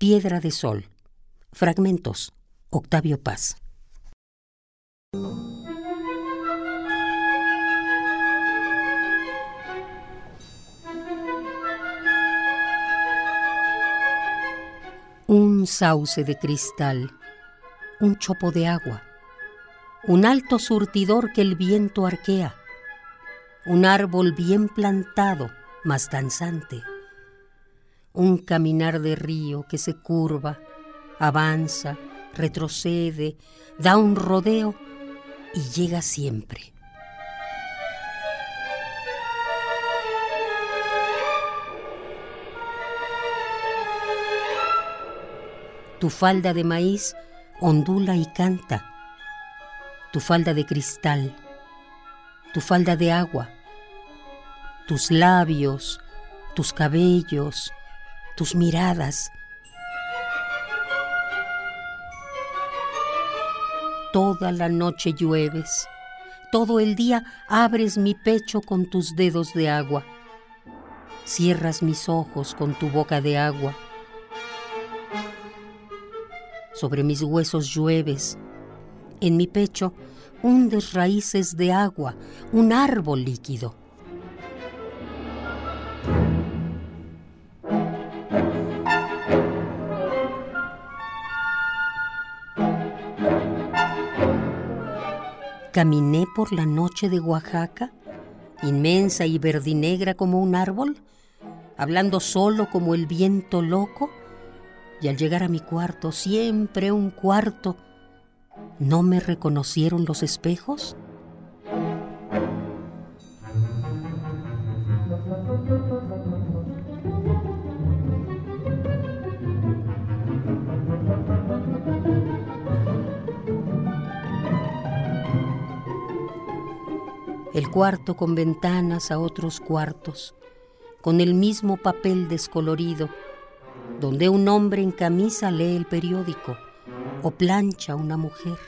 Piedra de Sol. Fragmentos. Octavio Paz. Un sauce de cristal, un chopo de agua, un alto surtidor que el viento arquea, un árbol bien plantado, mas danzante, un caminar de río que se curva, avanza, retrocede, da un rodeo y llega siempre. Tu falda de maíz ondula y canta, tu falda de cristal, tu falda de agua, tus labios, tus cabellos, tus miradas. Toda la noche llueves, todo el día abres mi pecho con tus dedos de agua, cierras mis ojos con tu boca de agua. Sobre mis huesos llueves, en mi pecho hundes raíces de agua, un árbol líquido. Caminé por la noche de Oaxaca, inmensa y verdinegra como un árbol, hablando solo como el viento loco, y al llegar a mi cuarto, siempre un cuarto, ¿no me reconocieron los espejos? El cuarto con ventanas a otros cuartos, con el mismo papel descolorido, donde un hombre en camisa lee el periódico o plancha una mujer.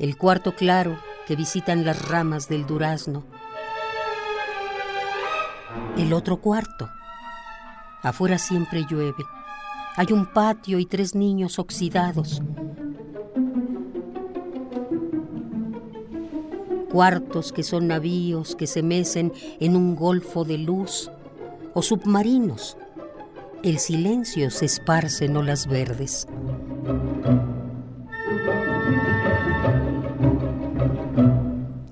El cuarto claro que visitan las ramas del durazno. El otro cuarto. Afuera siempre llueve. Hay un patio y tres niños oxidados cuartos que son navíos que se mecen en un golfo de luz, o submarinos. El silencio se esparce en olas verdes.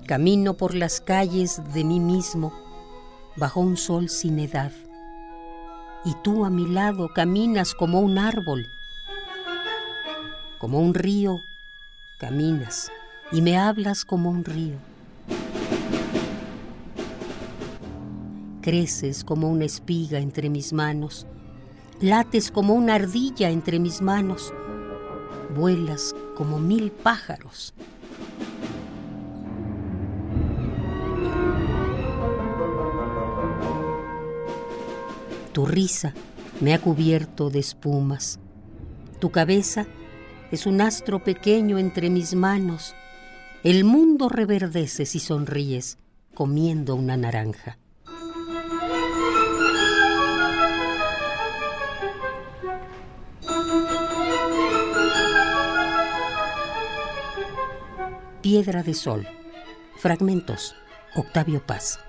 Camino por las calles de mí mismo, bajo un sol sin edad. Y tú a mi lado caminas como un árbol, como un río, caminas y me hablas como un río. Creces como una espiga entre mis manos, lates como una ardilla entre mis manos, vuelas como mil pájaros. Tu risa me ha cubierto de espumas. Tu cabeza es un astro pequeño entre mis manos el mundo reverdece si sonríes comiendo una naranja. Piedra de Sol. Fragmentos. Octavio Paz.